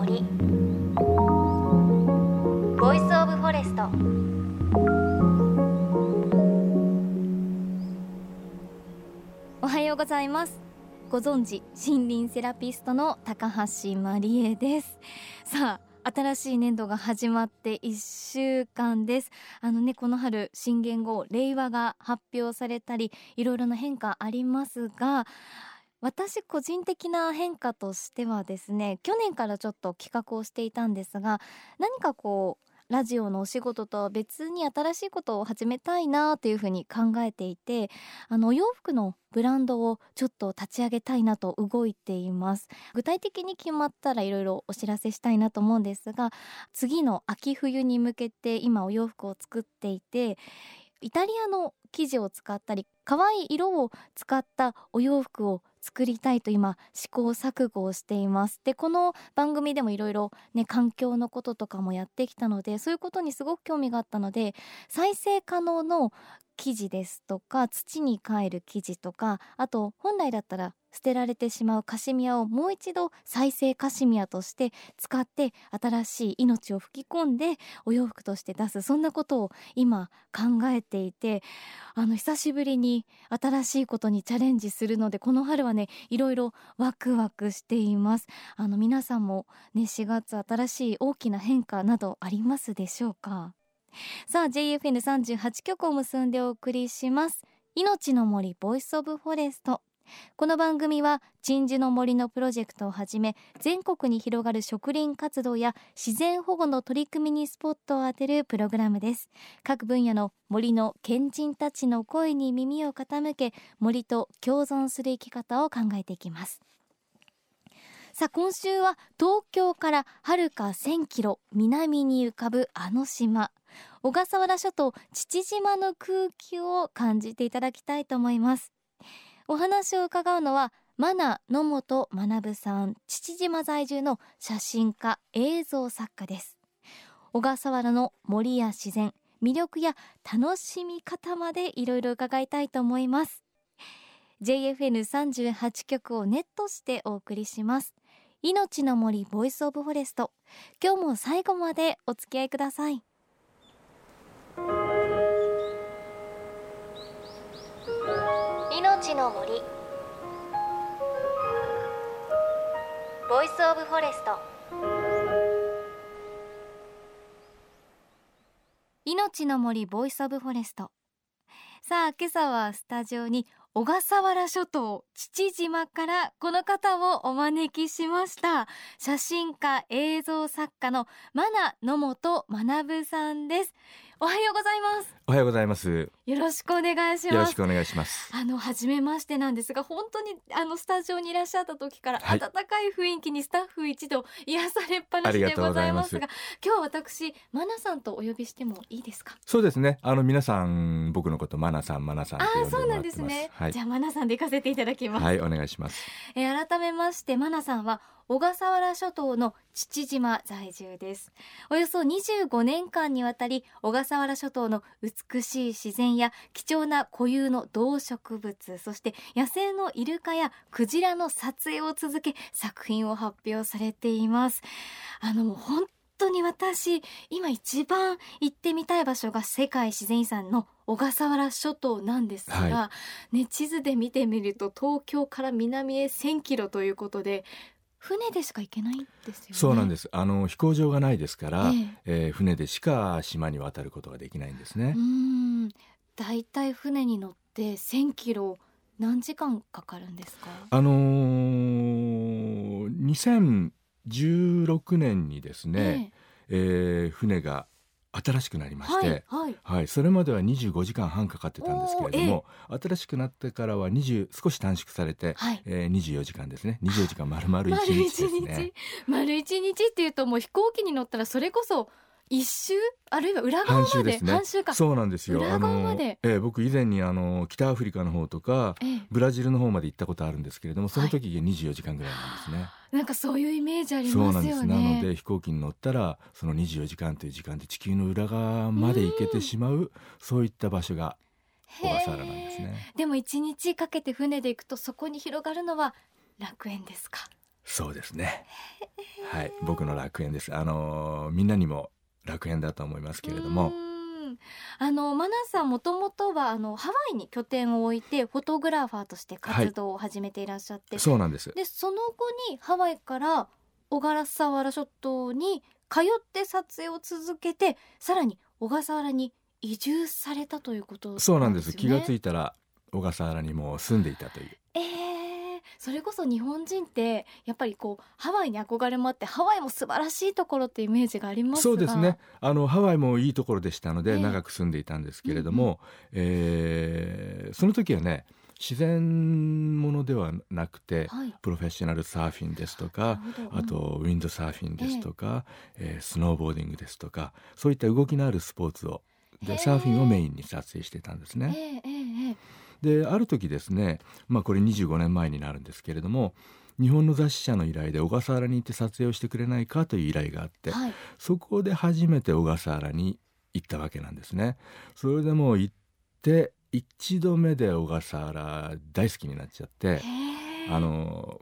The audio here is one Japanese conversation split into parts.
森。 Voice of Forest おはようございます。ご存知森林セラピストの高橋真理恵です。さあ新しい年度が始まって1週間です。あのねこの春新元号令和が発表されたりいろいろな変化ありますが私個人的な変化としてはですね去年からちょっと企画をしていたんですが何かこうラジオのお仕事とは別に新しいことを始めたいなというふうに考えていてあのお洋服のブランドをちょっと立ち上げたいなと動いています。具体的に決まったらいろいろお知らせしたいなと思うんですが次の秋冬に向けて今お洋服を作っていてイタリアの生地を使ったり可愛い色を使ったお洋服を作りたいと今試行錯誤をしています。でこの番組でもいろいろね環境のこととかもやってきたのでそういうことにすごく興味があったので再生可能の生地ですとか土に帰る生地とかあと本来だったら捨てられてしまうカシミヤをもう一度再生カシミヤとして使って新しい命を吹き込んでお洋服として出すそんなことを今考えていてあの久しぶりに新しいことにチャレンジするのでこの春はねいろいろワクワクしています。あの皆さんもね4月新しい大きな変化などありますでしょうか？さあ JFN38 局を結んでお送りします。命の森 Voice of Forest。この番組は鎮守の森のプロジェクトをはじめ全国に広がる植林活動や自然保護の取り組みにスポットを当てるプログラムです。各分野の森の賢人たちの声に耳を傾け森と共存する生き方を考えていきます。さあ今週は東京からはるか1000キロ南に浮かぶあの島。小笠原諸島父島の空気を感じていただきたいと思います。お話を伺うのはマナ野本学さん父島在住の写真家映像作家です。小笠原の森や自然魅力や楽しみ方までいろいろ伺いたいと思います。JFN38 局をネットしてお送りします。命の森 Voice of Forest 今日も最後までお付き合いください。命の森。Voice of Forest。命の森 Voice of Forest。さあ今朝はスタジオに小笠原諸島父島からこの方をお招きしました。写真家映像作家のマナ野元学さんです。おはようございます。おはようございます。よろしくお願いします。よろしくお願いします。あの初めましてなんですが本当にあのスタジオにいらっしゃった時から、はい、温かい雰囲気にスタッフ一同癒されっぱなしでございますが今日は私マナさんとお呼びしてもいいです。かそうですねあの皆さん僕のことマナさんマナさんあそうなんですね、はい、じゃあマナさんで行かせていただきますはいお願いします、えー、改めましてマナさんは小笠原諸島の父島在住です。およそ25年間にわたり小笠原諸島の美しい自然や貴重な固有の動植物そして野生のイルカやクジラの撮影を続け作品を発表されています。あの本当に私今一番行ってみたい場所が世界自然遺産の小笠原諸島なんですが、はい、ね、地図で見てみると東京から南へ1000キロということで船でしか行けないんですよ、ね、そうなんです。あの飛行場がないですから、ええ。えー、船でしか島に渡ることができないんですね。うん。だいたい船に乗って1000キロ何時間かかるんですか？あのー、2016年にですね、ええ。えー、船が新しくなりまして、はい、はい、それまでは25時間半かかってたんですけれども、新しくなってからは20少し短縮されて、はい、えー、24時間ですね。24時間丸々1日ですね。丸一日っていうともう飛行機に乗ったらそれこそ一周？あるいは裏側まで？ね,、か。そうなんですよ。裏側まで、えー、僕以前にあの北アフリカの方とか、えー、ブラジルの方まで行ったことあるんですけれどもその時が24時間ぐらいなんですね、はい、なんかそういうイメージありますよね。そうなんです。なので飛行機に乗ったらその24時間という時間で地球の裏側まで行けてしまうそういった場所が小笠原なんですね。でも一日かけて船で行くとそこに広がるのは楽園ですか？そうですね。はい。僕の楽園です。あのみんなにも楽園だと思いますけれどもあのマナさんもともとはあのハワイに拠点を置いてフォトグラファーとして活動を始めていらっしゃって、はい、そうなんです。でその後にハワイから小笠原諸島に通って撮影を続けてさらに小笠原に移住されたということ、ね、そうなんです。気がついたら小笠原にも住んでいたという。えー、それこそ日本人ってやっぱりこうハワイに憧れもあってハワイも素晴らしいところってイメージがありますそうですね。あのハワイもいいところでしたので、長く住んでいたんですけれども、うんうん、えー、その時はね自然ものではなくて、はい、プロフェッショナルサーフィンですとかあとウィンドサーフィンですとか、えー、えー、スノーボーディングですとかそういった動きのあるスポーツをでサーフィンをメインに撮影してたんですね。である時ですね、まあ、これ25年前になるんですけれども日本の雑誌社の依頼で小笠原に行って撮影をしてくれないかという依頼があって、はい、そこで初めて小笠原に行ったわけなんですね。それでも行って一度目で小笠原大好きになっちゃってあの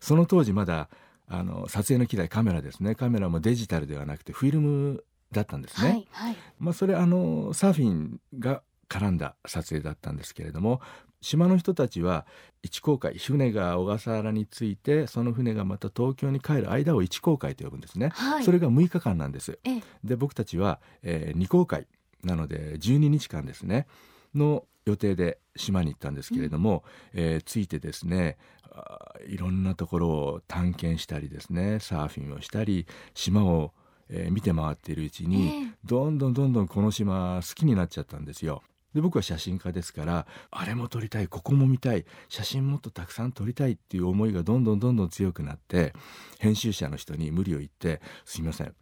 その当時まだあの撮影の機材カメラですねカメラもデジタルではなくてフィルムだったんですね。はいはい、まあ、それあのサーフィンが絡んだ撮影だったんですけれども島の人たちは一航海船が小笠原に着いてその船がまた東京に帰る間を一航海と呼ぶんですね、はい、それが6日間なんです。で僕たちは、えー、2航海なので12日間ですねの予定で島に行ったんですけれども、うん、えー、着いてですねいろんなところを探検したりですねサーフィンをしたり島を、えー、見て回っているうちに、えー、どんどんどんどんこの島好きになっちゃったんですよ。で僕は写真家ですからあれも撮りたいここも見たい写真もっとたくさん撮りたいっていう思いがどんどんどんどん強くなって編集者の人に無理を言って「すいません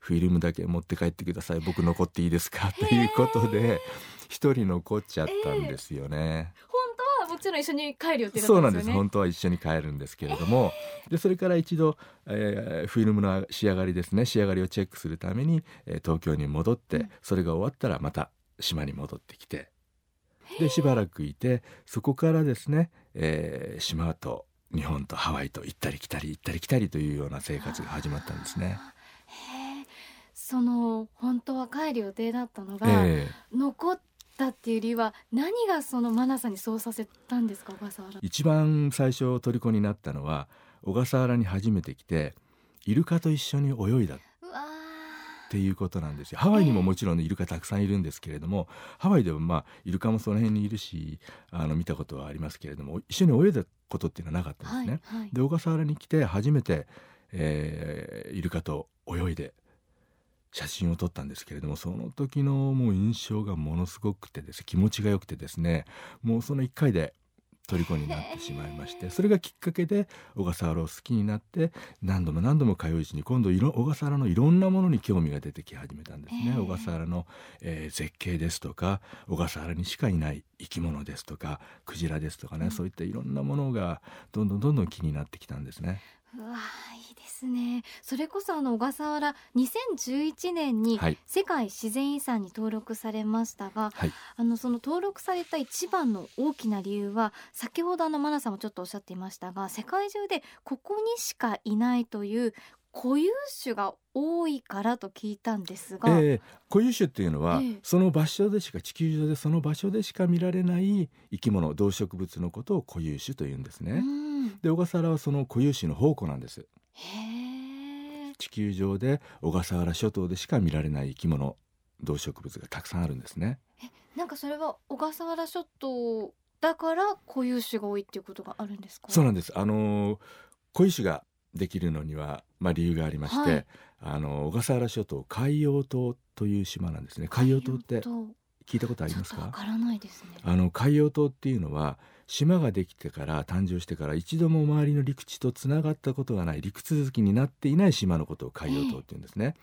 フィルムだけ持って帰ってください僕残っていいですか?」ということで一人残っちゃったんですよね。本当はもちろん一緒に帰る予定、ね、そうなんです。本当は一緒に帰るんですけれども、でそれから一度、えー、フィルムの仕上がりですね仕上がりをチェックするために、えー、東京に戻って、それが終わったらまた島に戻ってきてでしばらくいてそこからですね、えー、島と日本とハワイと行ったり来たり行ったり来たりというような生活が始まったんですね。その本当は帰る予定だったのが、えー、残ったっていう理由は何がそのマナさんにそうさせたんですか小笠原？一番最初虜になったのは小笠原に初めて来てイルカと一緒に泳いだっていうことなんですよハワイにももちろんイルカたくさんいるんですけれども、ハワイでもまあイルカもその辺にいるしあの見たことはありますけれども一緒に泳いだことっていうのはなかったんですね。はいはい、で小笠原に来て初めて、えー、イルカと泳いで写真を撮ったんですけれどもその時のもう印象がものすごくてです気持ちが良くてですねもうその1回で虜になってしまいましてそれがきっかけで小笠原を好きになって何度も何度も通ううちに今度小笠原のいろんなものに興味が出てき始めたんですね。小笠原の、えー、絶景ですとか小笠原にしかいない生き物ですとかクジラですとかね、うん、そういったいろんなものがどんどんどんどん気になってきたんですね。うわですねそれこそあの小笠原2011年に世界自然遺産に登録されましたが、はい、あのその登録された一番の大きな理由は先ほどあのマナさんもちょっとおっしゃっていましたが世界中でここにしかいないという固有種が多いからと聞いたんですが、えー、固有種っていうのは、えー、その場所でしか地球上でその場所でしか見られない生き物動植物のことを固有種というんですね。で小笠原はその固有種の宝庫なんです。地球上で小笠原諸島でしか見られない生き物動植物がたくさんあるんですね。なんかそれは小笠原諸島だから固有種が多いっていうことがあるんですか？そうなんです。あの固有種ができるのには、まあ、理由がありまして、はい、あの小笠原諸島海洋島という島なんですね海洋島って聞いたことありますか？からないですねあの海洋島っていうのは島ができてから誕生してから一度も周りの陸地とつながったことがない陸続きになっていない島のことを海洋島っていうんですね。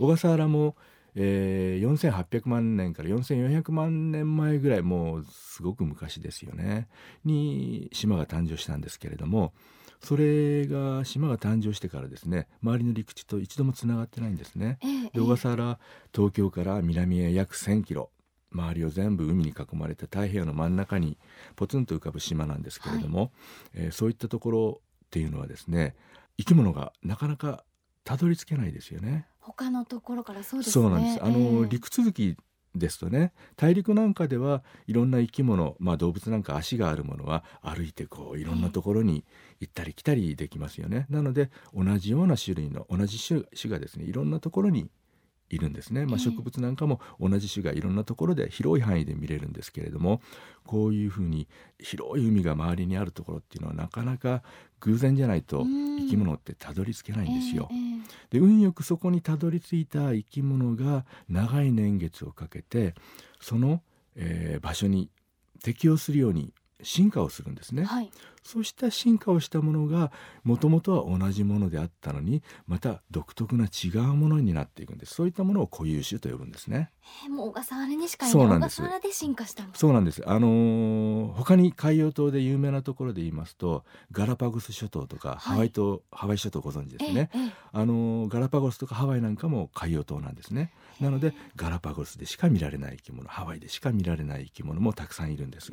小笠原もえー、4800万年から4400万年前ぐらいもうすごく昔ですよねに島が誕生したんですけれどもそれが島が誕生してからですね周りの陸地と一度もつながってないんですね。で小笠原東京から南へ約1,000キロ周りを全部海に囲まれた太平洋の真ん中にポツンと浮かぶ島なんですけれども、はい、えー、そういったところっていうのはですね生き物がなかなかたどり着けないですよね。他のところからそうです、ね、そうなんです。あの、えー、陸続きですとね大陸なんかではいろんな生き物、まあ、動物なんか足があるものは歩いてこういろんなところに行ったり来たりできますよね。なので同じような種類の同じ種がですねいろんなところにいるんですね、まあ、植物なんかも同じ種がいろんなところで広い範囲で見れるんですけれどもこういうふうに広い海が周りにあるところっていうのはなかなか偶然じゃないと生き物ってたどり着けないんですよ。で運よくそこにたどり着いた生き物が長い年月をかけてその、えー、場所に適応するように進化をするんですね、はい、そうした進化をしたものがもともとは同じものであったのにまた独特な違うものになっていくんです。そういったものを固有種と呼ぶんですね。もう小笠原にしかいない。小笠原で進化したそうなんです。あのー、他に海洋島で有名なところで言いますとガラパゴス諸島とか、ハワイ島ハワイ諸島ご存知ですね、ええ、あのー、ガラパゴスとかハワイなんかも海洋島なんですね。なのでガラパゴスでしか見られない生き物ハワイでしか見られない生き物もたくさんいるんです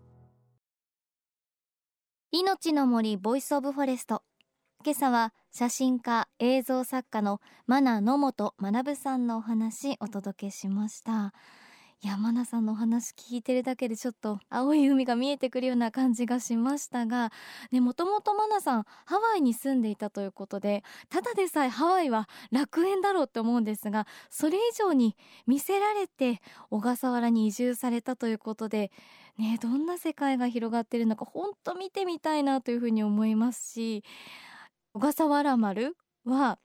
命の森 Voice of Forest。今朝は写真家映像作家のマナ野本学さんのお話お届けしました。山名さんのお話聞いてるだけでちょっと青い海が見えてくるような感じがしましたがもともとマナさんハワイに住んでいたということでただでさえハワイは楽園だろうって思うんですがそれ以上に見せられて小笠原に移住されたということでねどんな世界が広がってるのか本当見てみたいなというふうに思いますし小笠原丸は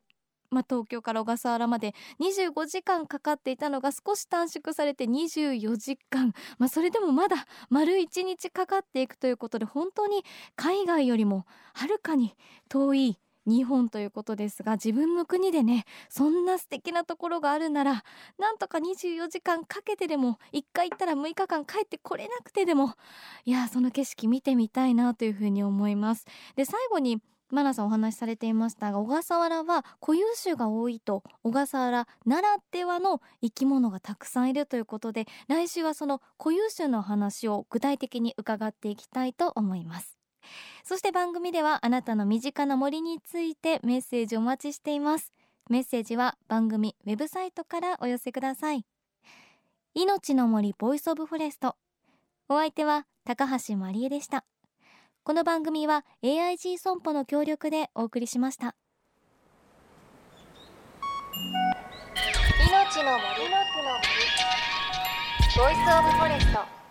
まあ、東京から小笠原まで25時間かかっていたのが少し短縮されて24時間、まあ、それでもまだ丸1日かかっていくということで本当に海外よりもはるかに遠い日本ということですが自分の国でねそんな素敵なところがあるならなんとか24時間かけてでも1回行ったら6日間帰ってこれなくてでもいやその景色見てみたいなというふうに思います。で最後にマナさんお話しされていましたが小笠原は固有種が多いと小笠原ならではの生き物がたくさんいるということで来週はその固有種の話を具体的に伺っていきたいと思います。そして番組ではあなたの身近な森についてメッセージお待ちしています。メッセージは番組ウェブサイトからお寄せください。命の森 Voice of Forest。お相手は高橋真理恵でした。この番組は AIG 損保の協力でお送りしました。命の森。の木の森。 Voice of Forest。